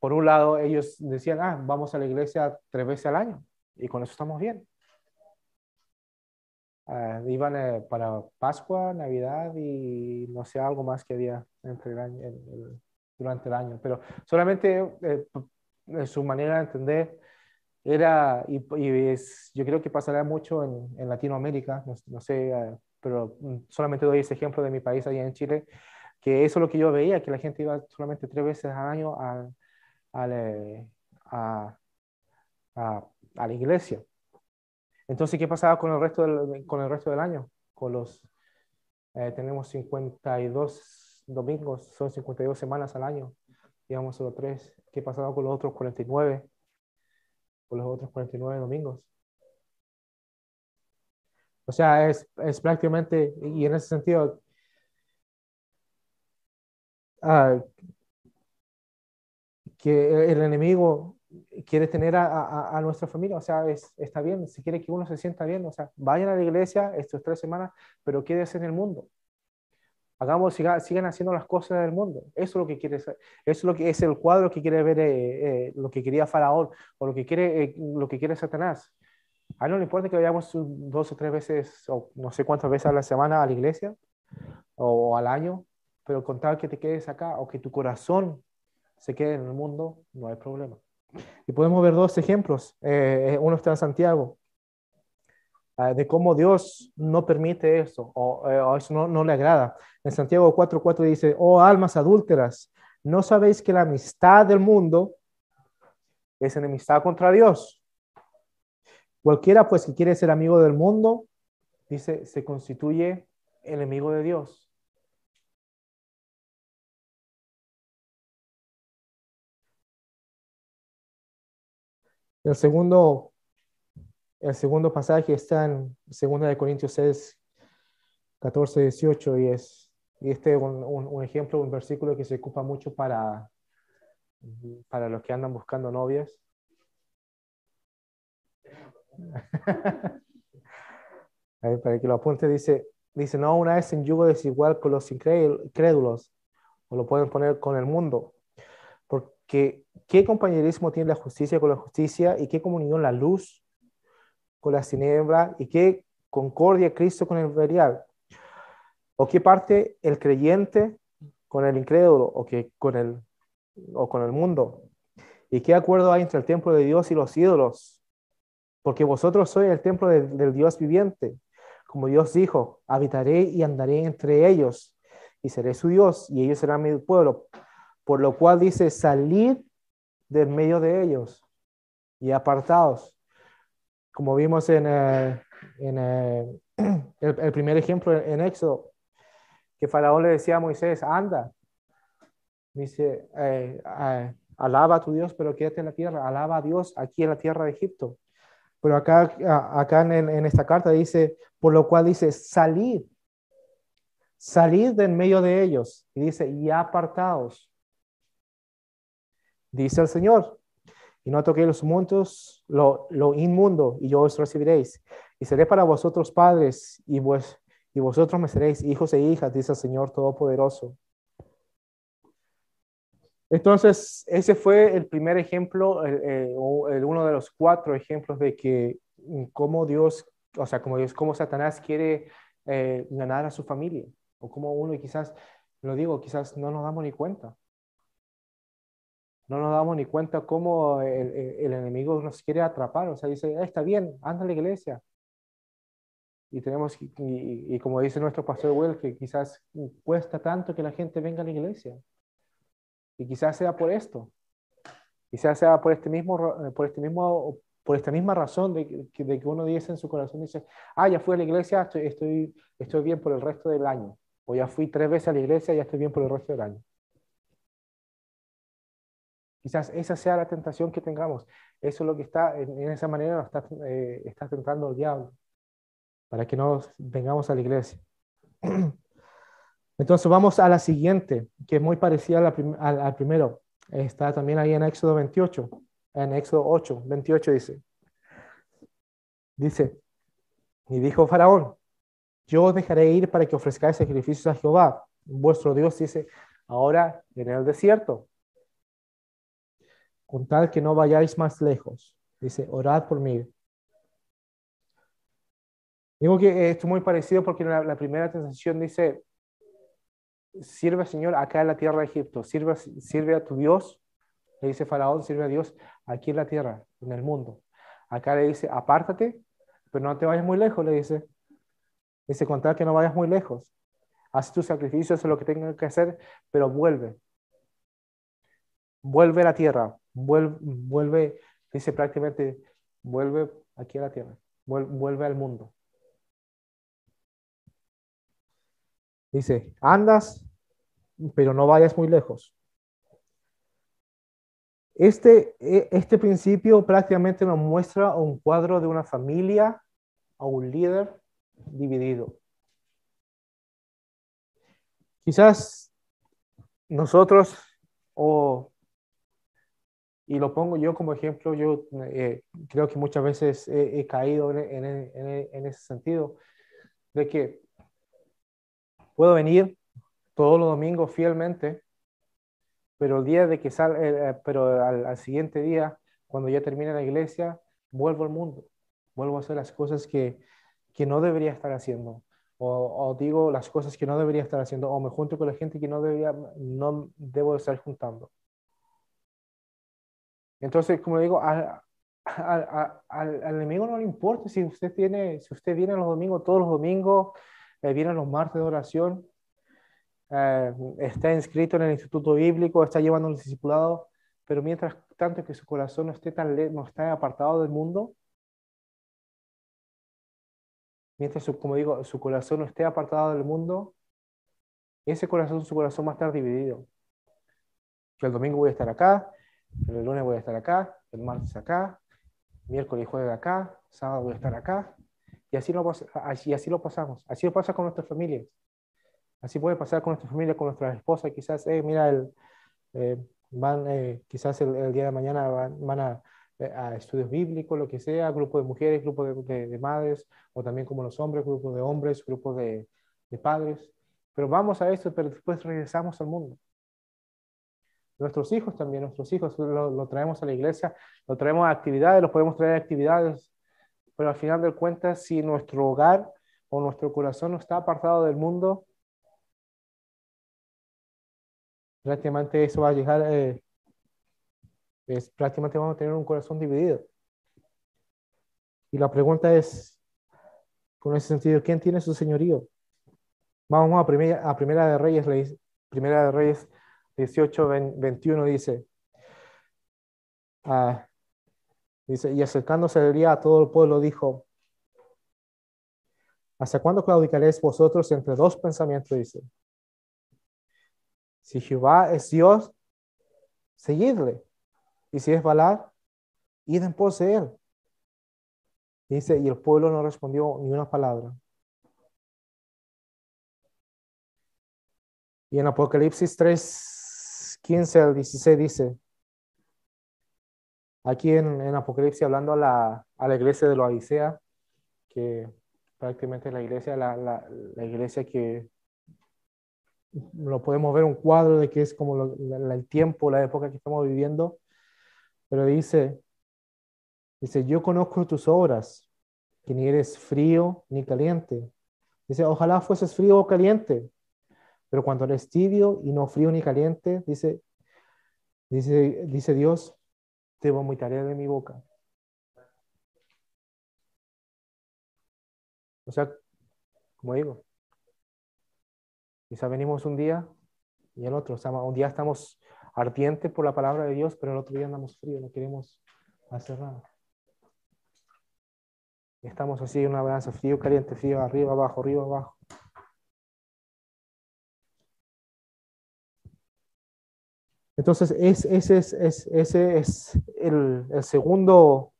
[SPEAKER 1] por un lado ellos decían, ah, vamos a la iglesia tres veces al año y con eso estamos bien. Uh, iban eh, para Pascua, Navidad y no sé, algo más que había entre el año, el, durante el año. Pero solamente eh, su manera de entender era, y, y es, yo creo que pasará mucho en, en Latinoamérica, no, no sé, uh, pero mm, solamente doy ese ejemplo de mi país allá en Chile, que eso es lo que yo veía, que la gente iba solamente tres veces al año a, a, a, a la iglesia. Entonces, ¿qué pasaba con el resto del, con el resto del año? Con los, eh, tenemos 52 domingos, son 52 semanas al año, digamos solo tres. ¿Qué pasaba con los otros 49? Con los otros 49 domingos. O sea, es, es prácticamente, y en ese sentido, uh, que el enemigo quiere tener a, a, nuestra familia, o sea, es, está bien, si quiere que uno se sienta bien, o sea, vayan a la iglesia estas tres semanas, pero quédese en el mundo. Hagamos, sigan, sigan haciendo las cosas del mundo. Eso es lo que quiere, eso es lo que es el cuadro que quiere ver, eh, eh, lo que quería Faraón o lo que quiere, eh, lo que quiere Satanás. A él no le importa que vayamos dos o tres veces, o no sé cuántas veces a la semana a la iglesia o, al año, pero con tal que te quedes acá o que tu corazón se quede en el mundo, no hay problema. Y podemos ver dos ejemplos. Uno está en Santiago, de cómo Dios no permite eso, o, eh, eso no, no, le agrada. En Santiago 4.4 dice, oh almas adúlteras, ¿no sabéis que la amistad del mundo es enemistad contra Dios? Cualquiera pues que quiere ser amigo del mundo, dice, se constituye enemigo de Dios. El segundo, el segundo pasaje está en 2 de Corintios 6, 14, 18 y es y este es un, ejemplo, un versículo que se ocupa mucho para, para los que andan buscando novias. Para que lo apunte, dice, dice, no una vez en yugo desigual con los incrédulos, o lo pueden poner con el mundo, porque ¿qué compañerismo tiene la justicia con la justicia y qué comunión la luz con la tiniebla y qué concordia Cristo con el verial? ¿O qué parte el creyente con el incrédulo o, que con el, o con el mundo? ¿Y qué acuerdo hay entre el templo de Dios y los ídolos? Porque vosotros sois el templo de, del Dios viviente. Como Dios dijo, habitaré y andaré entre ellos y seré su Dios y ellos serán mi pueblo. Por lo cual dice, salid del medio de ellos y apartados. Como vimos en, eh, en eh, el, primer ejemplo en Éxodo, que Faraón le decía a Moisés, anda, dice, eh, alaba a tu Dios, pero quédate en la tierra, alaba a Dios aquí en la tierra de Egipto. Pero acá, acá en, en esta carta dice, por lo cual dice, salid, salid de en medio de ellos. Y dice, y apartaos. Dice el Señor, y no toquéis los montos, lo, lo, inmundo, y yo os recibiréis. Y seré para vosotros padres, y, vos, y vosotros me seréis hijos e hijas, dice el Señor Todopoderoso. Entonces, ese fue el primer ejemplo, el, uno de los cuatro ejemplos de que mm, cómo Dios, o sea, cómo Dios, cómo Satanás quiere eh, ganar a su familia, o cómo uno, y quizás, lo digo, quizás no nos damos ni cuenta. No nos damos ni cuenta cómo el, el enemigo nos quiere atrapar, o sea, dice, ah, está bien, anda a la iglesia, y tenemos y, y, como dice nuestro pastor Will que quizás cuesta tanto que la gente venga a la iglesia y quizás sea por esto. Quizás sea por este mismo, eh, por este mismo, por esta misma razón de de que uno dice en su corazón, dice, ah, ya fui a la iglesia, estoy, estoy, estoy bien por el resto del año. O ya fui tres veces a la iglesia, ya estoy bien por el resto del año. Quizás esa sea la tentación que tengamos. Eso es lo que está, en, esa manera está, eh, tentando el diablo, para que no vengamos a la iglesia. Entonces vamos a la siguiente, que es muy parecida al, primero. Está también ahí en Éxodo 28, en Éxodo 8, 28 dice. Dice, y dijo Faraón, yo os dejaré ir para que ofrezcáis sacrificios a Jehová. Vuestro Dios dice, ahora en el desierto, con tal que no vayáis más lejos. Dice, orad por mí. Digo que esto es muy parecido porque la, la primera tentación dice, sirve, Señor, acá en la tierra de Egipto, sirve, sirve a tu Dios, le dice Faraón, sirve a Dios aquí en la tierra, en el mundo. Acá le dice, apártate, pero no te vayas muy lejos, le dice. Dice, contar que no vayas muy lejos. Haz tus sacrificios, haz lo que tengas que hacer, pero vuelve. Vuelve a la tierra, vuelve, vuelve dice prácticamente, vuelve aquí a la tierra, vuelve al mundo. Dice, andas, pero no vayas muy lejos. Este, e, este principio prácticamente nos muestra un cuadro de una familia o un líder dividido. Quizás nosotros, o, y lo pongo yo como ejemplo, yo eh, creo que muchas veces he, caído en, en, ese sentido, de que Puedo venir todos los domingos fielmente, pero el día de que sale, eh, eh, pero al, siguiente día, cuando ya termine la iglesia, vuelvo al mundo, vuelvo a hacer las cosas que, que no debería estar haciendo, o, digo las cosas que no debería estar haciendo, o me junto con la gente que no debería, no debo estar juntando. Entonces, como digo, al, al, enemigo no le importa si usted tiene, si usted viene los domingos, todos los domingos, eh, vienen los martes de oración, eh, está inscrito en el Instituto Bíblico, está llevando un discipulado, pero mientras tanto que su corazón no esté, tan no esté apartado del mundo, mientras, su, como digo, su corazón no esté apartado del mundo, ese corazón, su corazón va a estar dividido. Que el domingo voy a estar acá, el lunes voy a estar acá, el martes acá, miércoles y jueves acá, sábado voy a estar acá, y así lo, así, así lo pasamos. Así lo pasa con nuestras familias. Así puede pasar con nuestra familia, con nuestra esposa. Quizás, eh, mira, el, eh, van, eh, quizás el, día de mañana van, a, a, estudios bíblicos, lo que sea, grupo de mujeres, grupo de, de, madres, o también como los hombres, grupo de hombres, grupo de, de padres. Pero vamos a esto, pero después regresamos al mundo. Nuestros hijos también, nuestros hijos lo, lo, traemos a la iglesia, lo traemos a actividades, los podemos traer a actividades pero al final de cuentas, si nuestro hogar o nuestro corazón no está apartado del mundo, prácticamente eso va a llegar, eh, es, prácticamente vamos a tener un corazón dividido. Y la pregunta es, con ese sentido, ¿quién tiene su señorío? Vamos a primera, a primera de Reyes, primera de Reyes 18, 21 dice, ah, Dice, y acercándose a todo el pueblo dijo, ¿hasta cuándo claudicaréis vosotros entre dos pensamientos? Dice, si Jehová es Dios, seguidle. Y si es Balac, id en pos él. Dice, y el pueblo no respondió ni una palabra. Y en Apocalipsis 3, 15 al 16 dice, aquí en, Apocalipsis hablando a la, a la, iglesia de la Odisea, que prácticamente la iglesia, la, la, la, iglesia que lo podemos ver un cuadro de que es como el tiempo, la época que estamos viviendo, pero dice, dice, yo conozco tus obras, que ni eres frío ni caliente. Dice, ojalá fueses frío o caliente, pero cuando eres tibio y no frío ni caliente, dice, dice, dice Dios, te vomitaré de mi boca. O sea, como digo, quizá venimos un día y el otro, un día estamos ardientes por la palabra de Dios, pero el otro día andamos frío, no queremos hacer nada. Estamos así una balanza, frío, caliente, frío, arriba, abajo, arriba, abajo. Entonces, ese es, ese es el, segundo,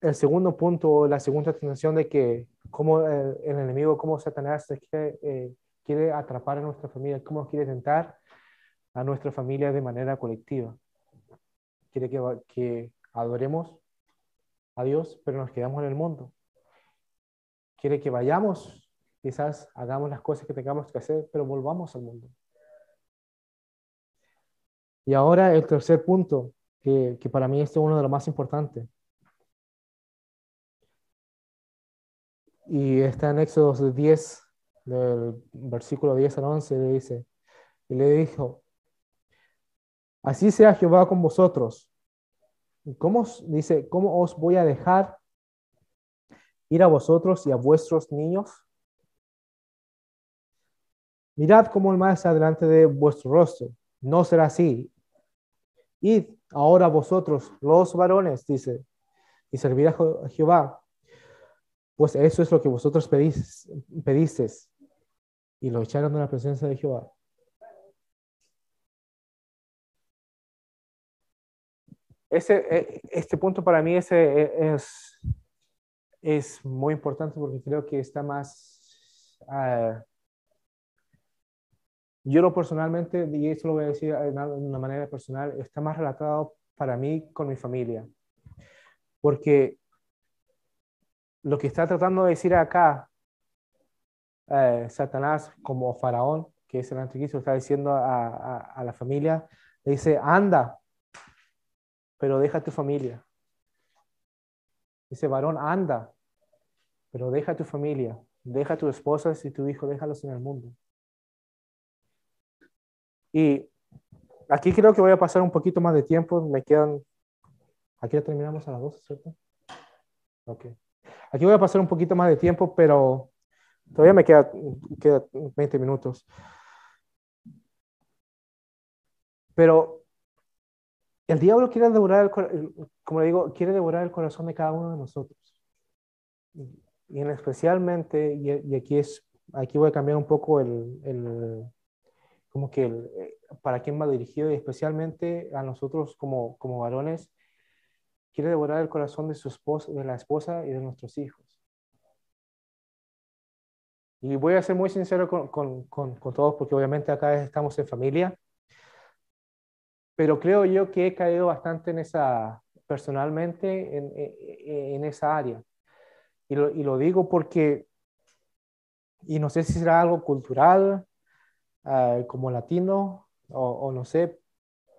[SPEAKER 1] el segundo punto, la segunda tentación de que cómo el, enemigo, cómo Satanás quiere, eh, quiere atrapar a nuestra familia, cómo quiere tentar a nuestra familia de manera colectiva. Quiere que, que adoremos a Dios, pero nos quedamos en el mundo. Quiere que vayamos, quizás hagamos las cosas que tengamos que hacer, pero volvamos al mundo. Y ahora el tercer punto, que, para mí este es uno de los más importantes. Y está en Éxodo 10, del versículo 10 al 11, le dice, y le dijo, así sea Jehová con vosotros. ¿Cómo, dice, cómo os voy a dejar ir a vosotros y a vuestros niños? Mirad cómo el mal está delante de vuestro rostro. No será así. Id ahora vosotros, los varones, dice, y servir a Jehová. Pues eso es lo que vosotros pedís, pedisteis. Y lo echaron de la presencia de Jehová. Ese, e, este punto para mí ese e, es, es muy importante porque creo que está más, ah, yo lo personalmente, y esto lo voy a decir de una manera personal, está más relatado para mí con mi familia. Porque lo que está tratando de decir acá eh, Satanás como faraón, que es el anticristo, está diciendo a, a, la familia, le dice, anda, pero deja tu familia. Dice, varón, anda, pero deja tu familia, deja tu esposa y tu hijo, déjalos en el mundo. Y aquí creo que voy a pasar un poquito más de tiempo. Me quedan. Aquí ya terminamos a las 12, ¿cierto? Ok. Aquí voy a pasar un poquito más de tiempo, pero todavía me queda, queda 20 minutos. Pero el diablo quiere devorar, como le digo, quiere devorar el corazón de cada uno de nosotros. Y en especialmente, y, aquí, es, aquí voy a cambiar un poco el, el como que eh, para quién va dirigido y especialmente a nosotros como, como varones, quiere devorar el corazón de su esposa, de la esposa y de nuestros hijos. Y voy a ser muy sincero con, con, con, todos porque obviamente acá estamos en familia, pero creo yo que he caído bastante en esa, personalmente, en, en, esa área. Y lo, y lo digo porque, y no sé si será algo cultural, Ah, como latino o, no sé,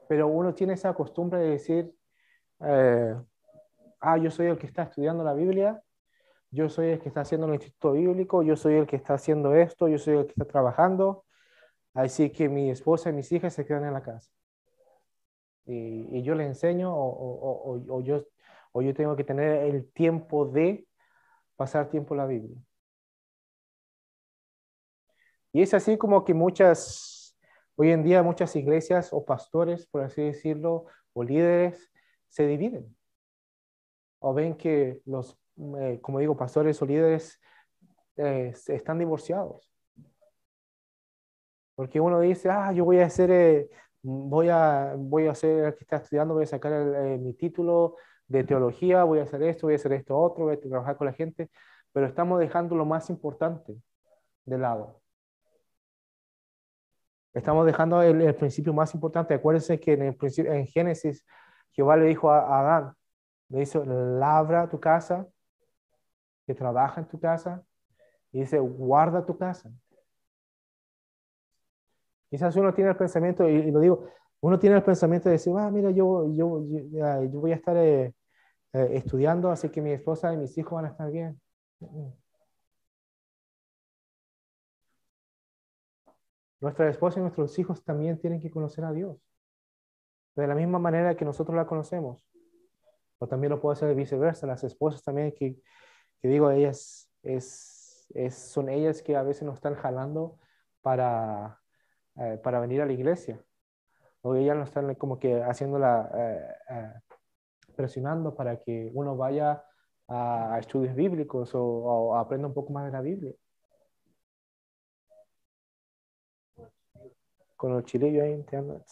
[SPEAKER 1] pero uno tiene esa costumbre de decir, eh, ah, yo soy el que está estudiando la Biblia, yo soy el que está haciendo el instituto bíblico, yo soy el que está haciendo esto, yo soy el que está trabajando, así que mi esposa y mis hijas se quedan en la casa. Y, yo le enseño o, o, yo, o yo tengo que tener el tiempo de pasar tiempo en la Biblia. Y es así como que muchas, hoy en día muchas iglesias o pastores, por así decirlo, o líderes, se dividen. O ven que los, eh, como digo, pastores o líderes eh, están divorciados. Porque uno dice, ah, yo voy a ser, eh, voy a, voy a ser el está estudiando, voy a sacar mi título de teología, voy a hacer esto, voy a hacer esto otro, voy a trabajar con la gente, pero estamos dejando lo más importante de lado. Estamos dejando el, principio más importante. Acuérdense que en, el principio, en Génesis Jehová le dijo a Adán, le dice, labra tu casa, que trabaja en tu casa, y dice, guarda tu casa. Quizás uno tiene el pensamiento, y, lo digo, uno tiene el pensamiento de decir, ah, mira, yo, yo, yo, voy a estar eh, eh, estudiando, así que mi esposa y mis hijos van a estar bien. Nuestra esposa y nuestros hijos también tienen que conocer a Dios. De la misma manera que nosotros la conocemos. O también lo puede hacer viceversa. Las esposas también que, que digo, ellas es, es, son ellas que a veces nos están jalando para, eh, para venir a la iglesia. O ellas nos están como que haciéndola, eh, eh, presionando para que uno vaya a, estudios bíblicos o, o aprenda un poco más de la Biblia. Con los chilillos ahí, entiendo.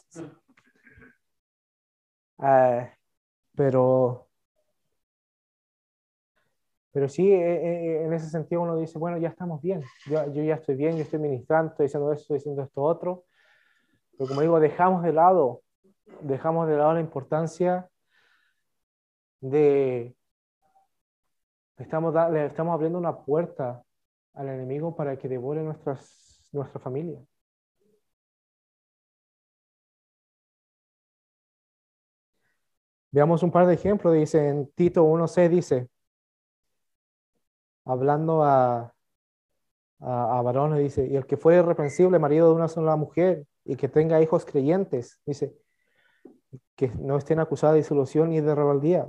[SPEAKER 1] Ah, pero, pero sí, eh, eh, en ese sentido uno dice, bueno, ya estamos bien, yo, yo ya estoy bien, yo estoy ministrando, estoy diciendo esto, estoy diciendo esto otro. Pero como digo, dejamos de lado, dejamos de lado la importancia de, estamos, le estamos abriendo una puerta al enemigo para que devore nuestras, nuestra familia. Veamos un par de ejemplos. Dice en Tito 1.6, dice, hablando a, a, varones, dice, y el que fue irreprensible marido de una sola mujer y que tenga hijos creyentes, dice, que no estén acusados de disolución ni de rebeldía.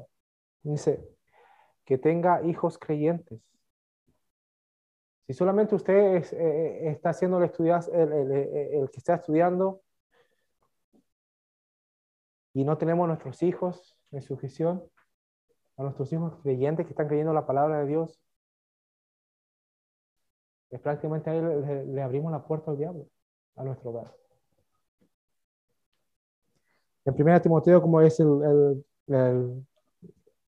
[SPEAKER 1] Dice, que tenga hijos creyentes. Si solamente usted eh, eh, está haciendo el, el, el que está estudiando y no tenemos a nuestros hijos en sujeción, a nuestros hijos creyentes que están creyendo la palabra de Dios, es prácticamente ahí le, abrimos la puerta al diablo, a nuestro hogar. En 1 Timoteo, como es el, el,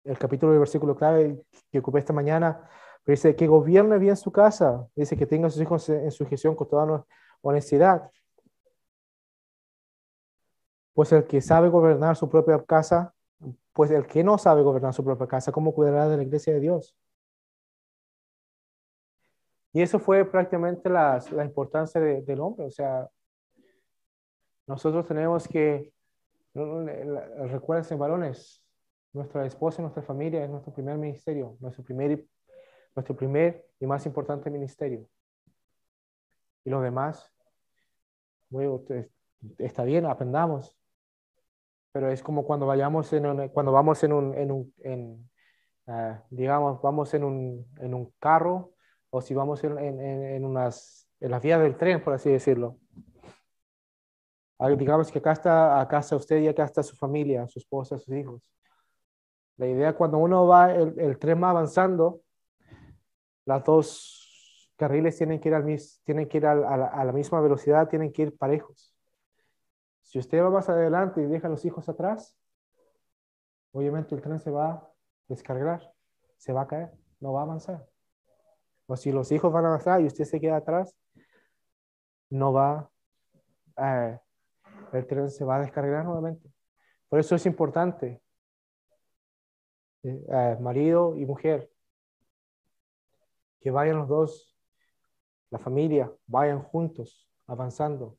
[SPEAKER 1] el, capítulo del versículo clave que ocupé esta mañana, dice que gobierne bien su casa, dice que tenga a sus hijos en sujeción con toda honestidad. Pues el que sabe gobernar su propia casa, pues el que no sabe gobernar su propia casa, ¿cómo cuidará de la iglesia de Dios? Y eso fue prácticamente la, importancia del hombre. O sea, nosotros tenemos que, recuerden, varones, nuestra esposa y nuestra familia es nuestro primer ministerio, nuestro primer, nuestro primer y más importante ministerio. Y lo demás, bueno, está bien, aprendamos, pero es como cuando vayamos en cuando vamos en un, en un en, ah, digamos, vamos en un, en un, carro o si vamos en, en, unas, en las vías del tren, por así decirlo. Digamos que acá está, acá está usted y acá está su familia, su esposa, sus hijos. La idea cuando uno va, el, el tren va avanzando, las dos carriles tienen que ir, al, tienen que ir a, a la misma velocidad, tienen que ir parejos. Si usted va más adelante y deja a los hijos atrás, obviamente el tren se va a descargar, se va a caer, no va a avanzar. O si los hijos van a avanzar y usted se queda atrás, no va, eh, el tren se va a descargar nuevamente. Por eso es importante, eh, eh, marido y mujer, que vayan los dos, la familia, vayan juntos, avanzando.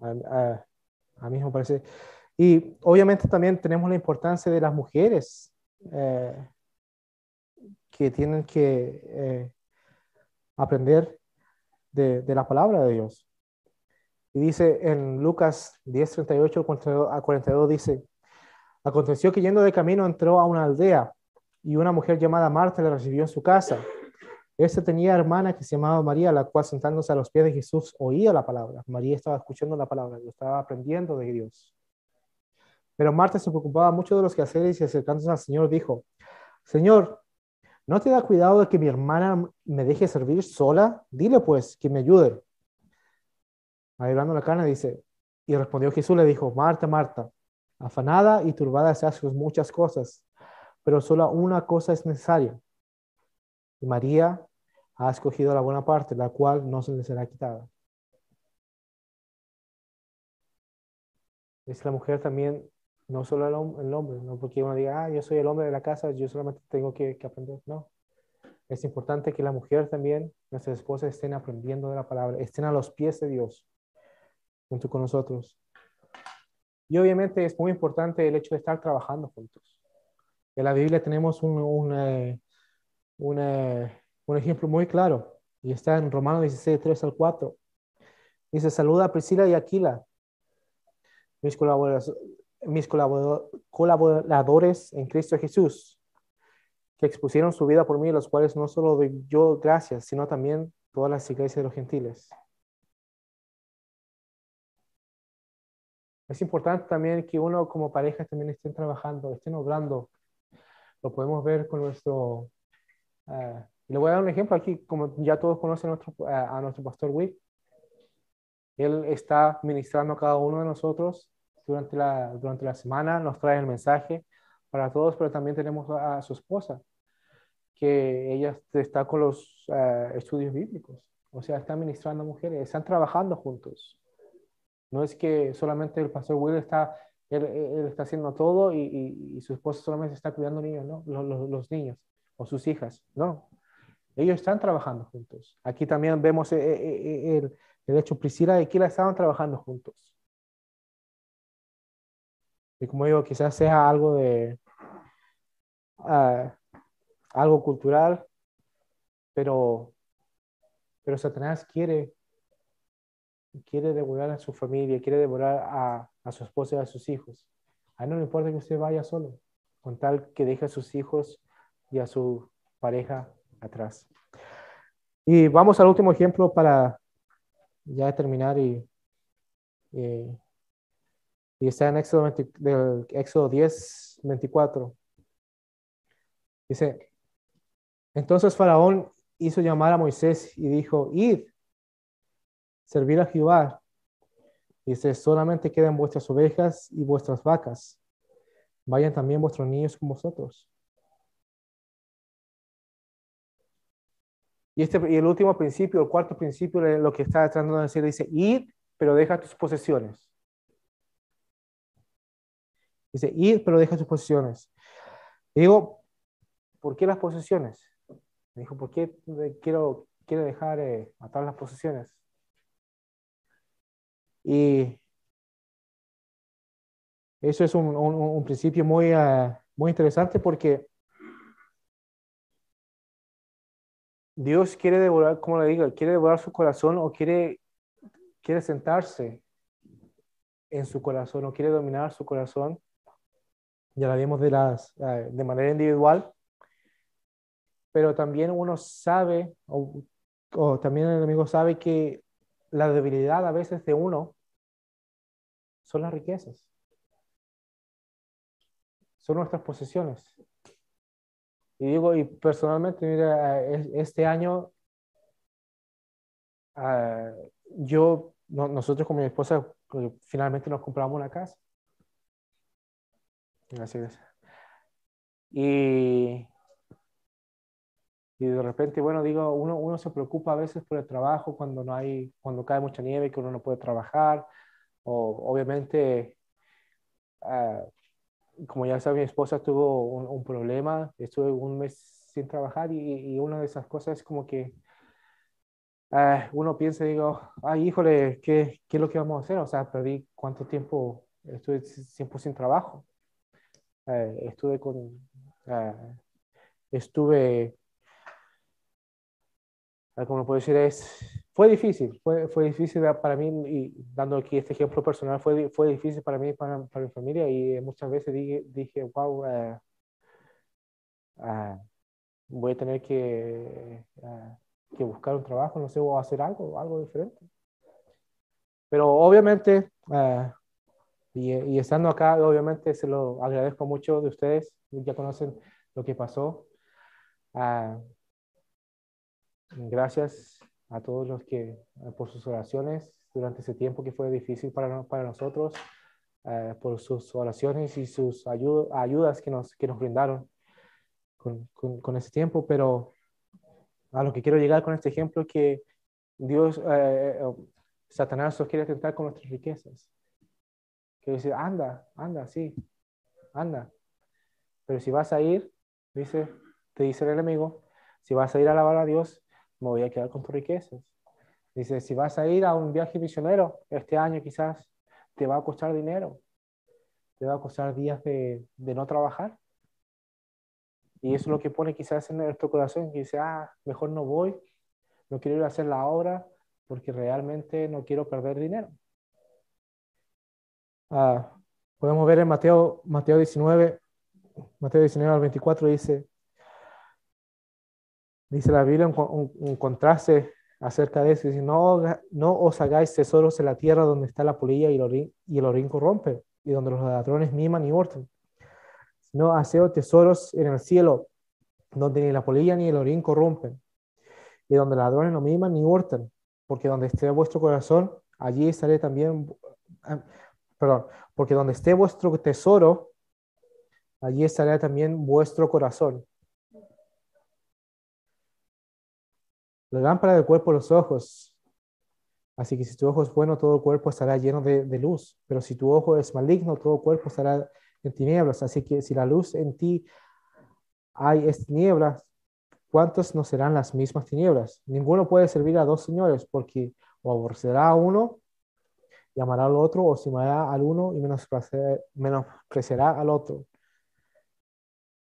[SPEAKER 1] A, mí me parece. Y obviamente también tenemos la importancia de las mujeres eh, que tienen que eh, aprender de, de, la palabra de Dios. Y dice en Lucas 10, 38 a 42, dice, aconteció que yendo de camino entró a una aldea y una mujer llamada Marta le recibió en su casa. Este tenía hermana que se llamaba María, la cual sentándose a los pies de Jesús oía la palabra. María estaba escuchando la palabra, lo estaba aprendiendo de Dios. Pero Marta se preocupaba mucho de los quehaceres y acercándose al Señor dijo, Señor, ¿no te da cuidado de que mi hermana me deje servir sola? Dile pues que me ayude. Hablando la carne dice, Y respondió Jesús, le dijo, Marta, Marta, afanada y turbada se hacen muchas cosas, pero solo una cosa es necesaria. Y María ha escogido la buena parte, la cual no se le será quitada. Es la mujer también, no solo el, hombre, no porque uno diga, ah, yo soy el hombre de la casa, yo solamente tengo que, que aprender. No, es importante que la mujer también, nuestras esposas, estén aprendiendo de la palabra, estén a los pies de Dios junto con nosotros. Y obviamente es muy importante el hecho de estar trabajando juntos. En la Biblia tenemos un, un, un, ejemplo muy claro y está en Romanos 16, 3 al 4. Dice, saluda a Priscila y Aquila, mis, colaboradores, mis colaboradores en Cristo Jesús, que expusieron su vida por mí, los cuales no solo doy yo gracias, sino también todas las iglesias de los gentiles. Es importante también que uno como pareja también estén trabajando, estén obrando. Lo podemos ver con nuestro... Uh, le voy a dar un ejemplo aquí, como ya todos conocen a nuestro, a nuestro pastor Wick. Él está ministrando a cada uno de nosotros durante la, durante la semana, nos trae el mensaje para todos, pero también tenemos a, su esposa, que ella está con los uh, estudios bíblicos. O sea, está ministrando a mujeres, están trabajando juntos. No es que solamente el pastor Will está, él, está haciendo todo y, su esposa solamente está cuidando niños, ¿no? Los, los, niños o sus hijas, no. Ellos están trabajando juntos. Aquí también vemos eh, eh, eh, el, el hecho, Priscila y Aquila estaban trabajando juntos. Y como digo, quizás sea algo de, uh, algo cultural, pero, pero Satanás quiere quiere devorar a su familia, quiere devorar a, a su esposa y a sus hijos. A él no le importa que usted vaya solo, con tal que deje a sus hijos y a su pareja atrás. Y vamos al último ejemplo para ya terminar y, y, está en Éxodo, del Éxodo 10, 24. Dice, entonces Faraón hizo llamar a Moisés y dijo, id servir a Jehová. Dice, solamente quedan vuestras ovejas y vuestras vacas. Vayan también vuestros niños con vosotros. Y, este, y el último principio, el cuarto principio, lo que está tratando de decir, dice, id, pero deja tus posesiones. Dice, id, pero deja tus posesiones. digo, ¿por qué las posesiones? Me dijo, ¿por qué quiero, quiero dejar eh, matar las posesiones? Y eso es un, principio muy, ah, muy interesante porque Dios quiere devorar, como le digo, quiere devorar su corazón o quiere, quiere sentarse en su corazón o quiere dominar su corazón. Ya la vimos de, las, ah, de manera individual, pero también uno sabe, o, o también el enemigo sabe que la debilidad a veces de uno son las riquezas. Son nuestras posesiones. Y digo, y personalmente, mira, este año, ah, yo, nosotros con mi esposa, pues, finalmente nos compramos una casa. Gracias. Y, y de repente, bueno, digo, uno, uno se preocupa a veces por el trabajo cuando no hay, cuando cae mucha nieve que uno no puede trabajar obviamente, ah, como ya sabe, mi esposa tuvo un, problema, estuve un mes sin trabajar y, una de esas cosas es como que ah, uno piensa, digo, ay, híjole, ¿qué, ¿qué, es lo que vamos a hacer? O sea, perdí cuánto tiempo, estuve tiempo sin trabajo. Eh, estuve con, ah, estuve, como puedo decir, es fue difícil, fue, fue difícil para mí, y dando aquí este ejemplo personal, fue, fue difícil para mí, para, para mi familia, y muchas veces dije, dije wow, uh, uh, voy a tener que, uh, que, buscar un trabajo, no sé, o hacer algo, algo diferente. Pero obviamente, y, y, estando acá, obviamente se lo agradezco mucho de ustedes, ya conocen lo que pasó. gracias a todos los que, por sus oraciones durante ese tiempo que fue difícil para, para nosotros, eh, por sus oraciones y sus ayudas que nos, que nos brindaron con, con, ese tiempo, pero a lo que quiero llegar con este ejemplo que Dios, eh, Satanás nos quiere tentar con nuestras riquezas. Quiere decir, anda, anda, sí, anda. Pero si vas a ir, dice, te dice el enemigo, si vas a ir a alabar a Dios, me voy a quedar con tus riquezas. Dice, si vas a ir a un viaje misionero este año quizás, te va a costar dinero, te va a costar días de, de no trabajar. Y eso es lo que pone quizás en nuestro corazón, que dice, ah, mejor no voy, no quiero ir a hacer la obra porque realmente no quiero perder dinero. Ah, podemos ver en Mateo, Mateo 19, Mateo 19 al 24 dice, dice la Biblia un, contraste acerca de eso, no, no os hagáis tesoros en la tierra donde está la polilla y el orín, y el orín corrompe, y donde los ladrones miman y hurtan, sino haced tesoros en el cielo, donde ni la polilla ni el orín corrompen, y donde ladrones no miman ni hurtan, porque donde esté vuestro corazón, allí estaré también, ah, perdón, porque donde esté vuestro tesoro, allí estará también vuestro corazón. La lámpara del cuerpo, los ojos. Así que si tu ojo es bueno, todo el cuerpo estará lleno de, luz. Pero si tu ojo es maligno, todo el cuerpo estará en tinieblas. Así que si la luz en ti hay es tinieblas, ¿cuántos no serán las mismas tinieblas? Ninguno puede servir a dos señores, porque o aborrecerá a uno y amará al otro, o se amará al uno y menospreciará al otro.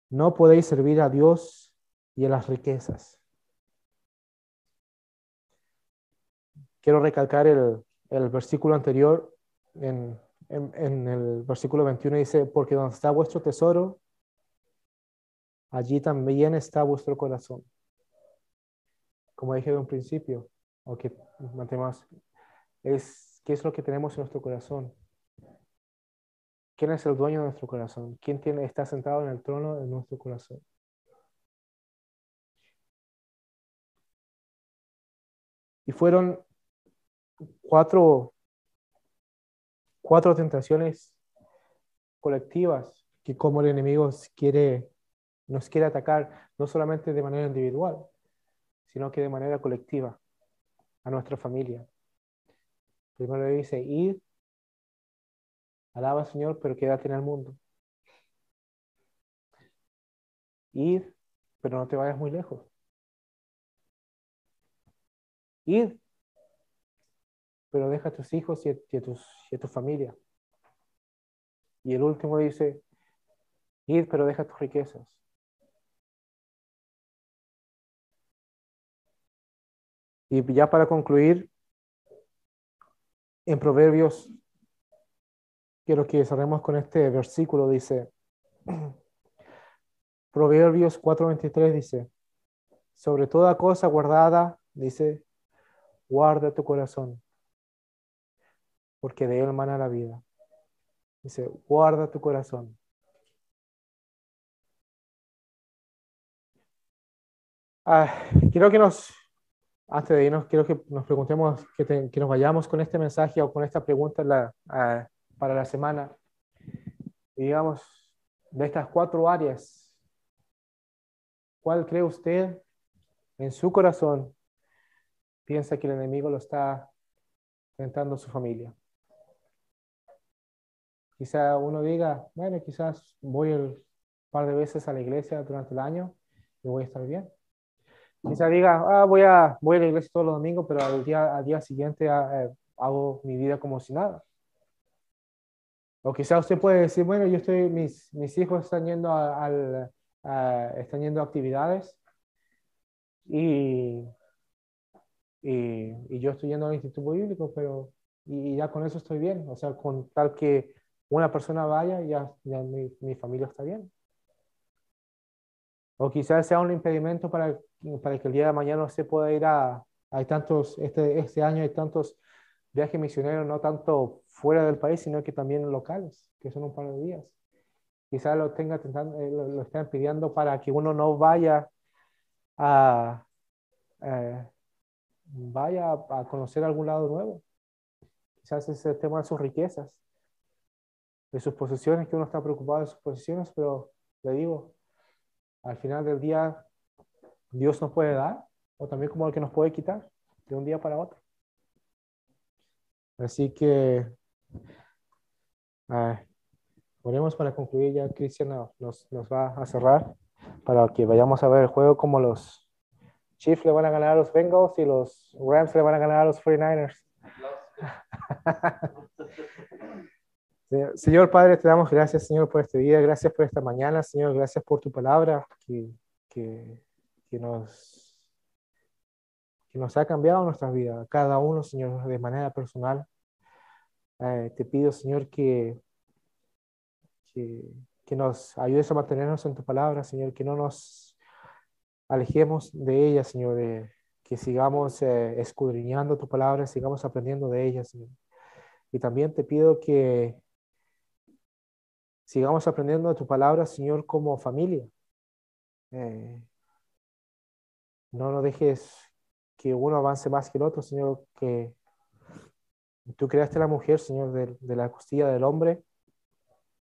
[SPEAKER 1] No podéis servir a Dios y a las riquezas. Quiero recalcar el, versículo anterior, en, el versículo 21 dice, porque donde está vuestro tesoro, allí también está vuestro corazón. Como dije de un principio, o que mantenemos, es qué es lo que tenemos en nuestro corazón. ¿Quién es el dueño de nuestro corazón? ¿Quién tiene, está sentado en el trono de nuestro corazón? Y fueron cuatro, cuatro tentaciones colectivas que como el enemigo quiere, nos quiere atacar, no solamente de manera individual, sino que de manera colectiva a nuestra familia. Primero dice, ir Alaba Señor, pero quédate en el mundo. Ir, pero no te vayas muy lejos. Ir, pero deja a tus hijos y a, tus, y a tu familia. Y el último dice, ir, pero deja tus riquezas. Y ya para concluir, en Proverbios quiero que cerremos con este versículo, dice, Proverbios 4:23 dice, sobre toda cosa guardada, dice, guarda tu corazón, porque de él mana la vida. Dice, guarda tu corazón. Ah, quiero que nos, antes de irnos, quiero que nos preguntemos, que, que nos vayamos con este mensaje o con esta pregunta la, ah, para la semana. digamos, de estas cuatro áreas, ¿cuál cree usted en su corazón piensa que el enemigo lo está tentando su familia? Quizá uno diga, bueno, quizás voy un par de veces a la iglesia durante el año y voy a estar bien. Quizá diga, ah, voy, a, voy a la iglesia todos los domingos, pero al día, al día siguiente ah, eh, hago mi vida como si nada. O quizá usted puede decir, bueno, yo estoy, mis, mis hijos están yendo a, al, están yendo a actividades y, y, y, yo estoy yendo al instituto bíblico, pero y, ya con eso estoy bien. O sea, con tal que una persona vaya, ya, ya mi, mi familia está bien. O quizás sea un impedimento para, para que el día de mañana usted pueda ir a, hay tantos, este, este año hay tantos viajes misioneros, no tanto fuera del país, sino que también locales, que son un par de días. Quizás lo, tenga, eh, lo, estén pidiendo para que uno no vaya a, eh, vaya a conocer algún lado nuevo. quizás es el tema de sus riquezas, de sus posesiones, que uno está preocupado de sus posesiones, pero le digo, al final del día, Dios nos puede dar, o también como el que nos puede quitar de un día para otro. Así que, oremos para concluir ya, Cristian nos, nos va a cerrar para que vayamos a ver el juego como los Chiefs le van a ganar a los Bengals y los Rams le van a ganar a los 49ers. Señor Padre, te damos gracias, Señor, por este día. Gracias por esta mañana, Señor. Gracias por tu palabra que, que, nos, que nos ha cambiado nuestra vida. Cada uno, Señor, de manera personal. Eh, te pido, Señor, que, que, nos ayudes a mantenernos en tu palabra, Señor. Que no nos alejemos de ella, Señor. Que sigamos eh, escudriñando tu palabra, sigamos aprendiendo de ella, Señor. Y también te pido que sigamos aprendiendo de tu palabra, Señor, como familia. Eh, no nos dejes que uno avance más que el otro, Señor, que tú creaste la mujer, Señor, de, la costilla del hombre,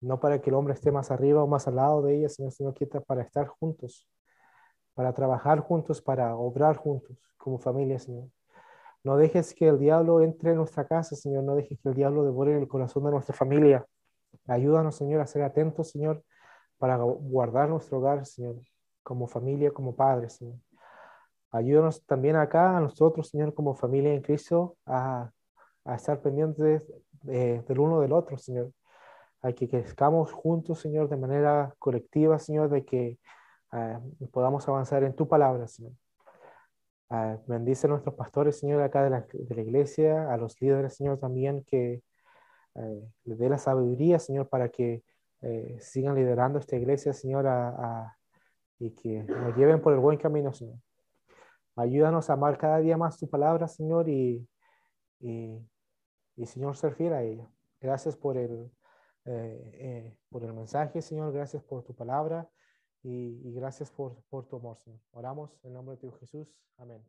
[SPEAKER 1] no para que el hombre esté más arriba o más al lado de ella, Señor, sino que para estar juntos, para trabajar juntos, para obrar juntos como familia, Señor. No dejes que el diablo entre en nuestra casa, Señor. No dejes que el diablo devore el corazón de nuestra familia. Ayúdanos, Señor, a ser atentos, Señor, para guardar nuestro hogar, Señor, como familia, como padres, Señor. Ayúdanos también acá a nosotros, Señor, como familia en Cristo, a, estar pendientes del uno del otro, Señor. A que crezcamos juntos, Señor, de manera colectiva, Señor, de que ah, podamos avanzar en tu palabra, Señor. Uh, bendice a nuestros pastores, Señor, acá de la, de la, iglesia, a los líderes, Señor, también que eh, le dé la sabiduría, Señor, para que eh, sigan liderando esta iglesia, Señor, y que nos lleven por el buen camino, Señor. Ayúdanos a amar cada día más tu palabra, Señor, y, y, Señor, ser fiel a ella. Gracias por el, eh, por el mensaje, Señor. Gracias por tu palabra y, y gracias por, por tu amor, Señor. Oramos en nombre de tu Jesús. Amén.